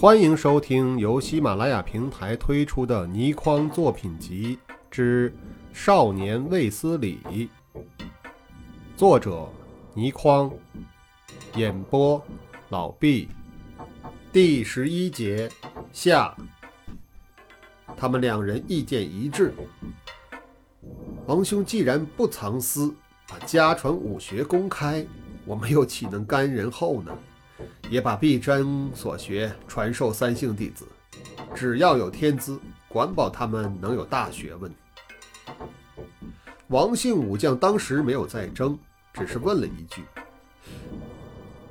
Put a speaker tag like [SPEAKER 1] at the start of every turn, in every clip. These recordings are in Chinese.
[SPEAKER 1] 欢迎收听由喜马拉雅平台推出的倪匡作品集之《少年卫斯理》，作者倪匡，演播老毕。第十一节下，他们两人意见一致。王兄既然不藏私，把家传武学公开，我们又岂能甘人后呢？也把毕真所学传授三姓弟子，只要有天资，管保他们能有大学问。王姓武将当时没有再争，只是问了一句：“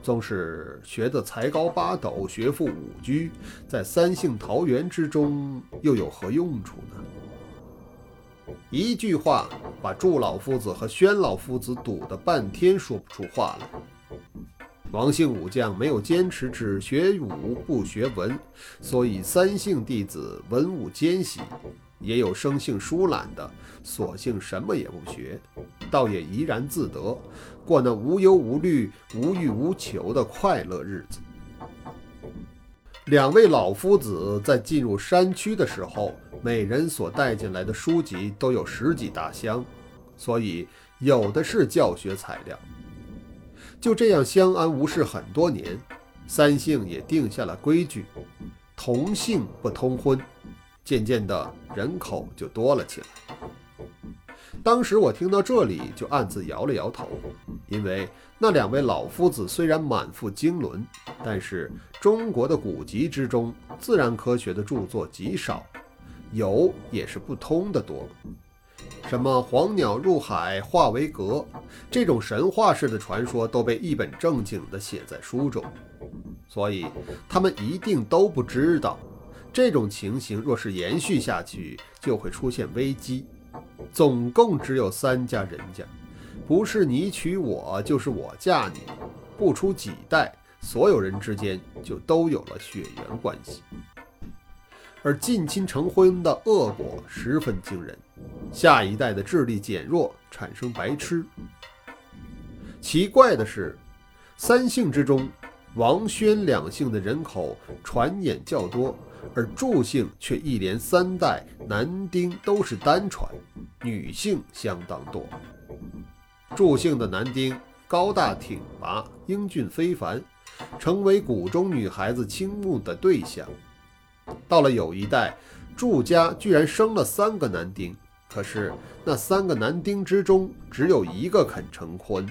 [SPEAKER 1] 纵使学得才高八斗，学富五车，在三姓桃园之中，又有何用处呢？”一句话把祝老夫子和宣老夫子堵得半天说不出话来。王姓武将没有坚持只学武不学文，所以三姓弟子文武兼习；也有生性疏懒的，索性什么也不学，倒也怡然自得，过那无忧无虑、无欲无求的快乐日子。两位老夫子在进入山区的时候，每人所带进来的书籍都有十几大箱，所以有的是教学材料。就这样相安无事很多年，三姓也定下了规矩，同姓不通婚。渐渐的，人口就多了起来。当时我听到这里，就暗自摇了摇头，因为那两位老夫子虽然满腹经纶，但是中国的古籍之中，自然科学的著作极少，有也是不通的多。什么黄鸟入海化为蛤，这种神话式的传说都被一本正经地写在书中，所以他们一定都不知道，这种情形若是延续下去，就会出现危机。总共只有三家人家，不是你娶我，就是我嫁你，不出几代，所有人之间就都有了血缘关系。而近亲成婚的恶果十分惊人，下一代的智力减弱，产生白痴。奇怪的是，三姓之中，王宣两姓的人口传衍较多，而祝姓却一连三代男丁都是单传，女性相当多。祝姓的男丁高大挺拔，英俊非凡，成为谷中女孩子倾慕的对象。到了有一代，祝家居然生了三个男丁，可是那三个男丁之中，只有一个肯成婚，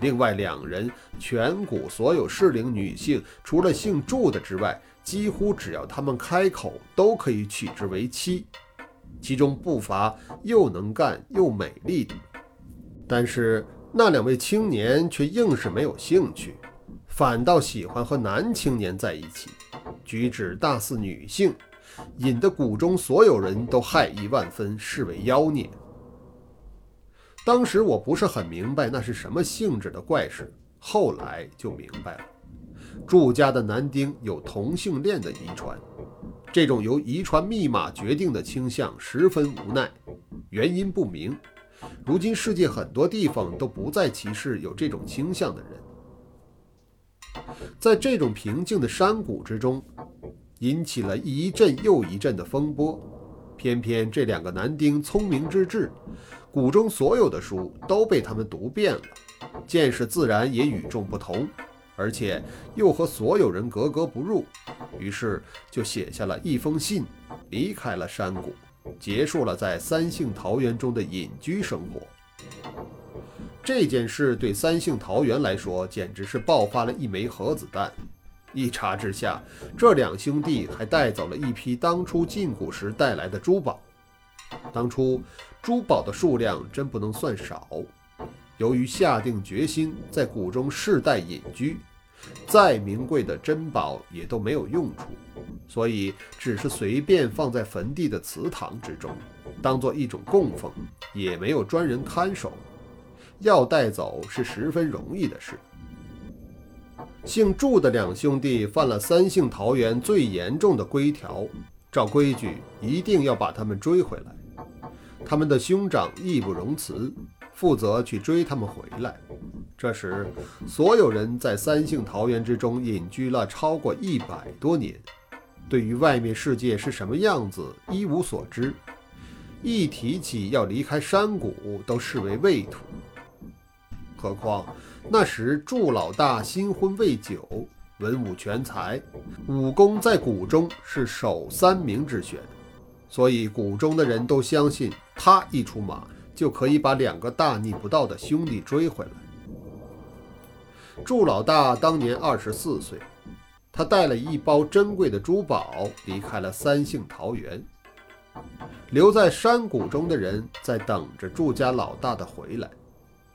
[SPEAKER 1] 另外两人，全谷所有适龄女性，除了姓祝的之外，几乎只要他们开口，都可以娶之为妻，其中不乏又能干又美丽的。但是那两位青年却硬是没有兴趣，反倒喜欢和男青年在一起。举止大似女性，引得谷中所有人都害意万分，视为妖孽。当时我不是很明白那是什么性质的怪事，后来就明白了。祝家的男丁有同性恋的遗传，这种由遗传密码决定的倾向十分无奈，原因不明。如今世界很多地方都不再歧视有这种倾向的人。在这种平静的山谷之中，引起了一阵又一阵的风波。偏偏这两个男丁聪明之至，谷中所有的书都被他们读遍了，见识自然也与众不同，而且又和所有人格格不入。于是就写下了一封信，离开了山谷，结束了在三姓桃园中的隐居生活。这件事对三姓桃园来说，简直是爆发了一枚核子弹。一查之下，这两兄弟还带走了一批当初进谷时带来的珠宝。当初珠宝的数量真不能算少。由于下定决心在谷中世代隐居，再名贵的珍宝也都没有用处，所以只是随便放在坟地的祠堂之中，当做一种供奉，也没有专人看守。要带走是十分容易的事。姓祝的两兄弟犯了三姓桃园最严重的规条，照规矩一定要把他们追回来。他们的兄长义不容辞，负责去追他们回来。这时，所有人在三姓桃园之中隐居了超过一百多年，对于外面世界是什么样子一无所知，一提起要离开山谷，都视为畏途。何况那时祝老大新婚未久，文武全才，武功在谷中是首三名之选，所以谷中的人都相信他一出马就可以把两个大逆不道的兄弟追回来。祝老大当年二十四岁，他带了一包珍贵的珠宝离开了三姓桃园，留在山谷中的人在等着祝家老大的回来。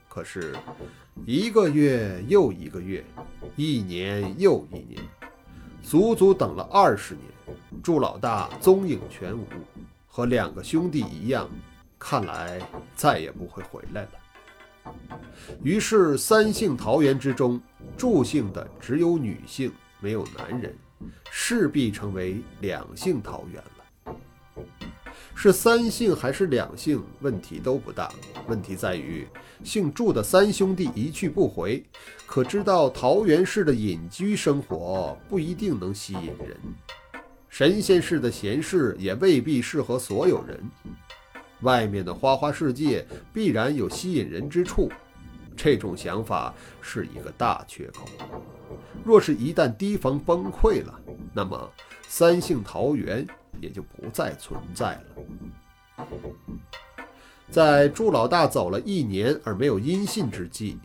[SPEAKER 1] 可是，一个月又一个月，一年又一年，足足等了二十年，祝老大踪影全无，和两个兄弟一样，看来再也不会回来了。于是，三姓桃园之中，祝姓的只有女性，没有男人，势必成为两姓桃园。是三姓还是两姓，问题都不大。问题在于，姓祝的三兄弟一去不回，可知道桃园市的隐居生活不一定能吸引人，神仙市的闲适也未必适合所有人。外面的花花世界必然有吸引人之处，这种想法是一个大缺口。若是一旦堤防崩溃了，那么三姓桃园。也就不再存在了。在祝老大走了一年而没有音信之际，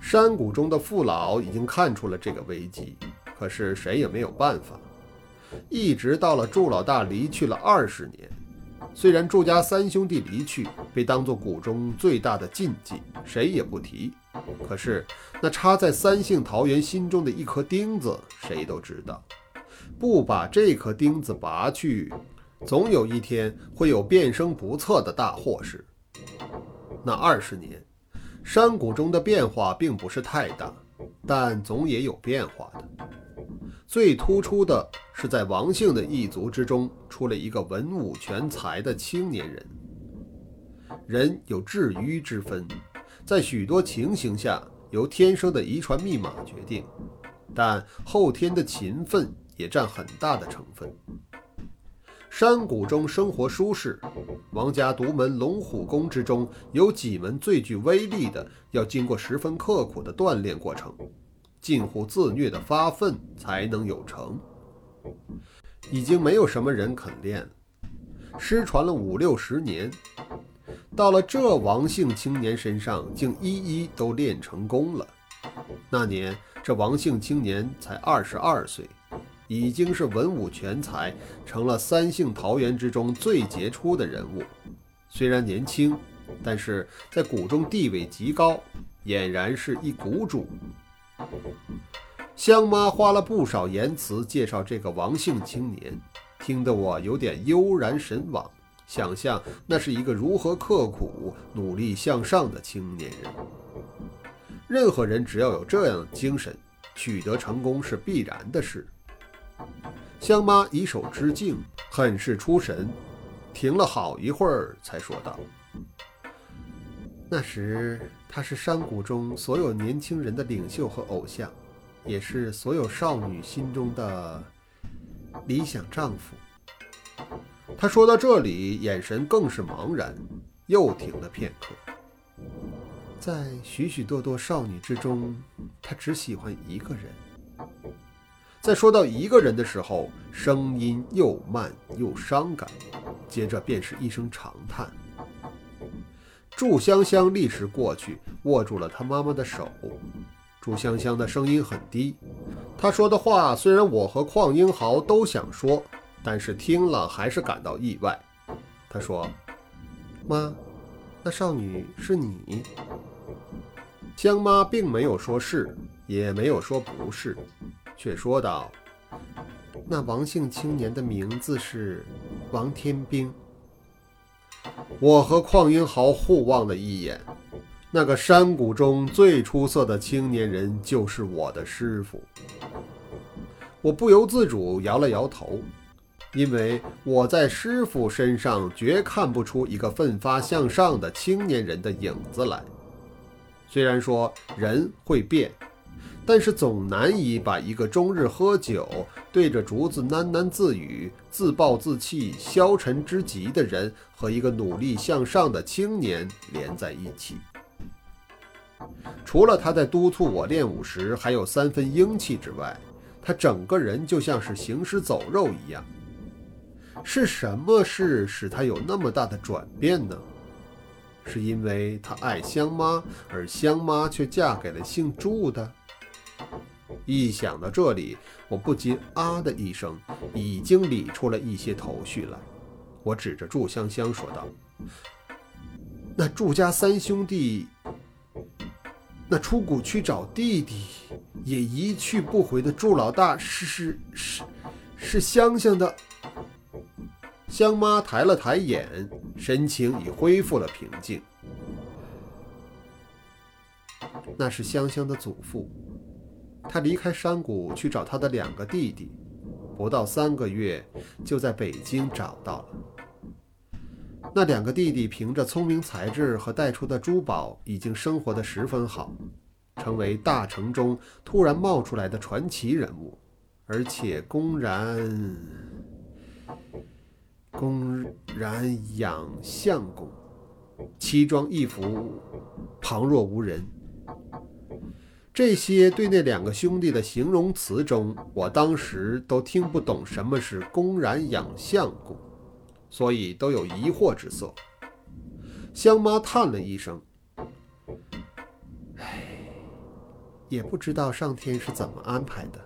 [SPEAKER 1] 山谷中的父老已经看出了这个危机，可是谁也没有办法。一直到了祝老大离去了二十年，虽然祝家三兄弟离去被当作谷中最大的禁忌，谁也不提，可是那插在三姓桃园心中的一颗钉子，谁都知道。不把这颗钉子拔去，总有一天会有变声不测的大祸事。那二十年，山谷中的变化并不是太大，但总也有变化的。最突出的是，在王姓的一族之中，出了一个文武全才的青年人。人有智愚之分，在许多情形下，由天生的遗传密码决定，但后天的勤奋。也占很大的成分。山谷中生活舒适，王家独门龙虎功之中有几门最具威力的，要经过十分刻苦的锻炼过程，近乎自虐的发奋才能有成。已经没有什么人肯练，失传了五六十年，到了这王姓青年身上，竟一一都练成功了。那年，这王姓青年才二十二岁。已经是文武全才，成了三姓桃园之中最杰出的人物。虽然年轻，但是在谷中地位极高，俨然是一谷主。香妈花了不少言辞介绍这个王姓青年，听得我有点悠然神往，想象那是一个如何刻苦、努力向上的青年人。任何人只要有这样的精神，取得成功是必然的事。香妈以手支镜，很是出神，停了好一会儿，才说道：“那时他是山谷中所有年轻人的领袖和偶像，也是所有少女心中的理想丈夫。”他说到这里，眼神更是茫然，又停了片刻。在许许多多少女之中，他只喜欢一个人。在说到一个人的时候，声音又慢又伤感，接着便是一声长叹。祝香香立时过去，握住了她妈妈的手。祝香香的声音很低，她说的话虽然我和邝英豪都想说，但是听了还是感到意外。她说：“妈，那少女是你。”香妈并没有说是，也没有说不是。却说道：“那王姓青年的名字是王天兵。”我和邝英豪互望了一眼，那个山谷中最出色的青年人就是我的师傅。我不由自主摇了摇头，因为我在师傅身上绝看不出一个奋发向上的青年人的影子来。虽然说人会变。但是总难以把一个终日喝酒、对着竹子喃喃自语、自暴自弃、消沉之极的人和一个努力向上的青年连在一起。除了他在督促我练武时还有三分英气之外，他整个人就像是行尸走肉一样。是什么事使他有那么大的转变呢？是因为他爱香妈，而香妈却嫁给了姓祝的？一想到这里，我不禁啊的一声，已经理出了一些头绪来。我指着祝香香说道：“那祝家三兄弟，那出谷去找弟弟，也一去不回的祝老大，是是是，是香香的。”香妈抬了抬眼，神情已恢复了平静。那是香香的祖父。他离开山谷去找他的两个弟弟，不到三个月就在北京找到了。那两个弟弟凭着聪明才智和带出的珠宝，已经生活得十分好，成为大城中突然冒出来的传奇人物，而且公然公然养相公，奇装异服，旁若无人。这些对那两个兄弟的形容词中，我当时都听不懂什么是公然养相公，所以都有疑惑之色。香妈叹了一声：“唉，也不知道上天是怎么安排的。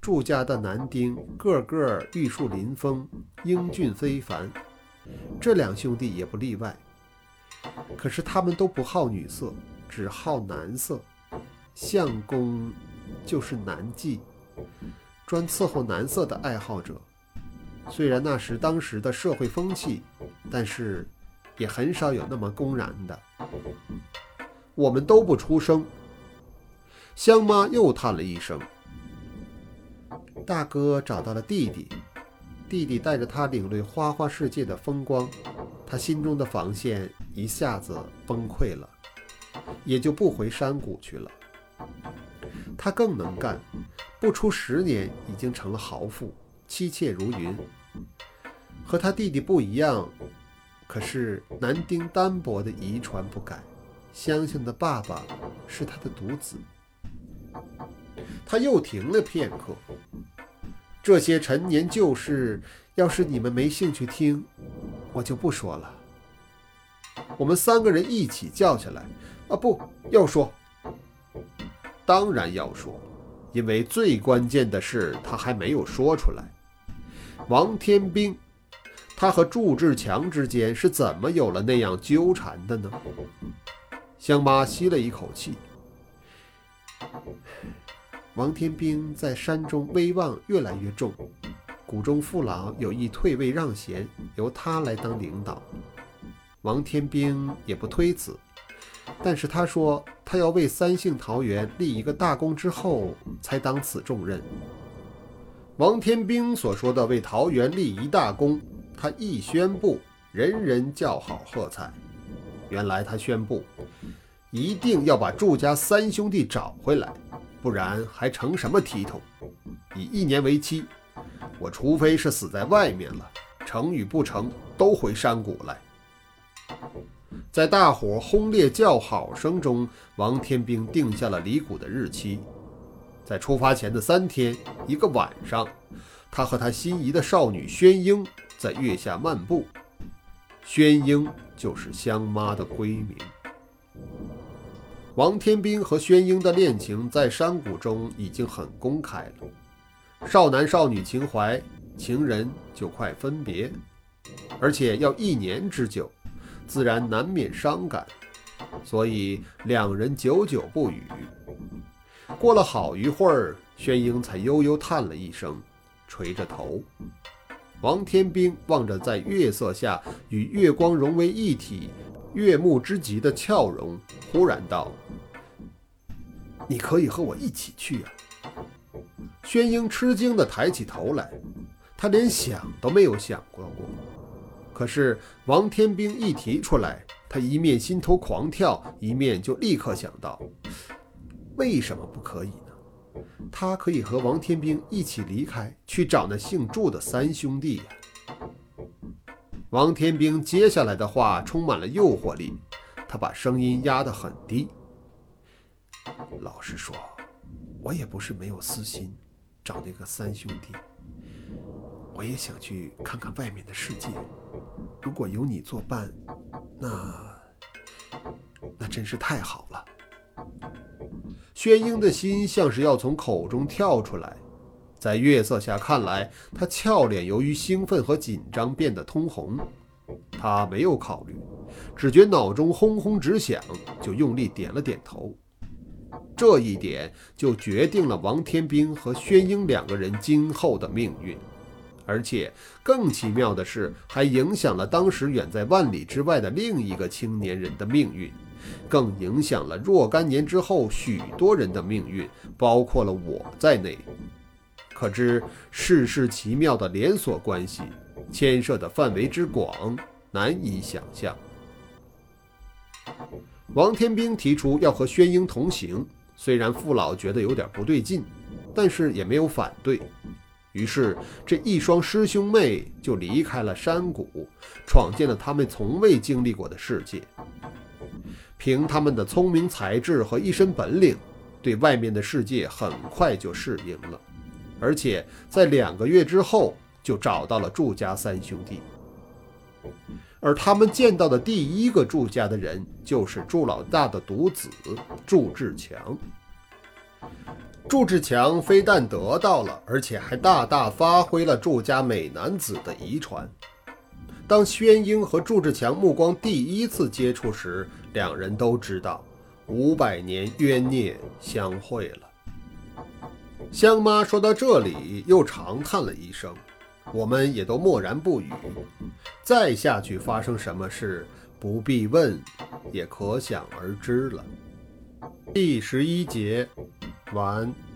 [SPEAKER 1] 祝家的男丁个个玉树临风，英俊非凡，这两兄弟也不例外。可是他们都不好女色，只好男色。”相公就是男妓，专伺候男色的爱好者。虽然那时当时的社会风气，但是也很少有那么公然的。我们都不出声。香妈又叹了一声。大哥找到了弟弟，弟弟带着他领略花花世界的风光，他心中的防线一下子崩溃了，也就不回山谷去了。他更能干，不出十年已经成了豪富，妻妾如云。和他弟弟不一样，可是男丁单薄的遗传不改。香香的爸爸是他的独子。他又停了片刻。这些陈年旧事，要是你们没兴趣听，我就不说了。我们三个人一起叫下来。啊，不要说。当然要说，因为最关键的是他还没有说出来。王天兵，他和祝志强之间是怎么有了那样纠缠的呢？香妈吸了一口气。王天兵在山中威望越来越重，谷中父老有意退位让贤，由他来当领导。王天兵也不推辞。但是他说，他要为三姓桃园立一个大功之后，才当此重任。王天兵所说的为桃园立一大功，他一宣布，人人叫好喝彩。原来他宣布，一定要把祝家三兄弟找回来，不然还成什么体统？以一年为期，我除非是死在外面了，成与不成，都回山谷来。在大伙轰烈叫好声中，王天兵定下了离谷的日期。在出发前的三天，一个晚上，他和他心仪的少女宣英在月下漫步。宣英就是香妈的闺名。王天兵和宣英的恋情在山谷中已经很公开了，少男少女情怀，情人就快分别，而且要一年之久。自然难免伤感，所以两人久久不语。过了好一会儿，宣英才悠悠叹了一声，垂着头。王天兵望着在月色下与月光融为一体、悦目之极的俏容，忽然道：“你可以和我一起去啊！”宣英吃惊地抬起头来，他连想都没有想过。可是王天兵一提出来，他一面心头狂跳，一面就立刻想到：为什么不可以呢？他可以和王天兵一起离开，去找那姓祝的三兄弟呀。王天兵接下来的话充满了诱惑力，他把声音压得很低。老实说，我也不是没有私心，找那个三兄弟。我也想去看看外面的世界。如果有你作伴，那那真是太好了。宣英的心像是要从口中跳出来，在月色下看来，他俏脸由于兴奋和紧张变得通红。他没有考虑，只觉脑中轰轰直响，就用力点了点头。这一点就决定了王天兵和宣英两个人今后的命运，而且更奇妙的是，还影响了当时远在万里之外的另一个青年人的命运。更影响了若干年之后许多人的命运，包括了我在内。可知世事奇妙的连锁关系，牵涉的范围之广，难以想象。王天兵提出要和宣英同行，虽然父老觉得有点不对劲，但是也没有反对。于是这一双师兄妹就离开了山谷，闯进了他们从未经历过的世界。凭他们的聪明才智和一身本领，对外面的世界很快就适应了，而且在两个月之后就找到了祝家三兄弟。而他们见到的第一个祝家的人，就是祝老大的独子祝志强。祝志强非但得到了，而且还大大发挥了祝家美男子的遗传。当宣英和祝志强目光第一次接触时，两人都知道五百年冤孽相会了。香妈说到这里，又长叹了一声，我们也都默然不语。再下去发生什么事，不必问，也可想而知了。第十一节完。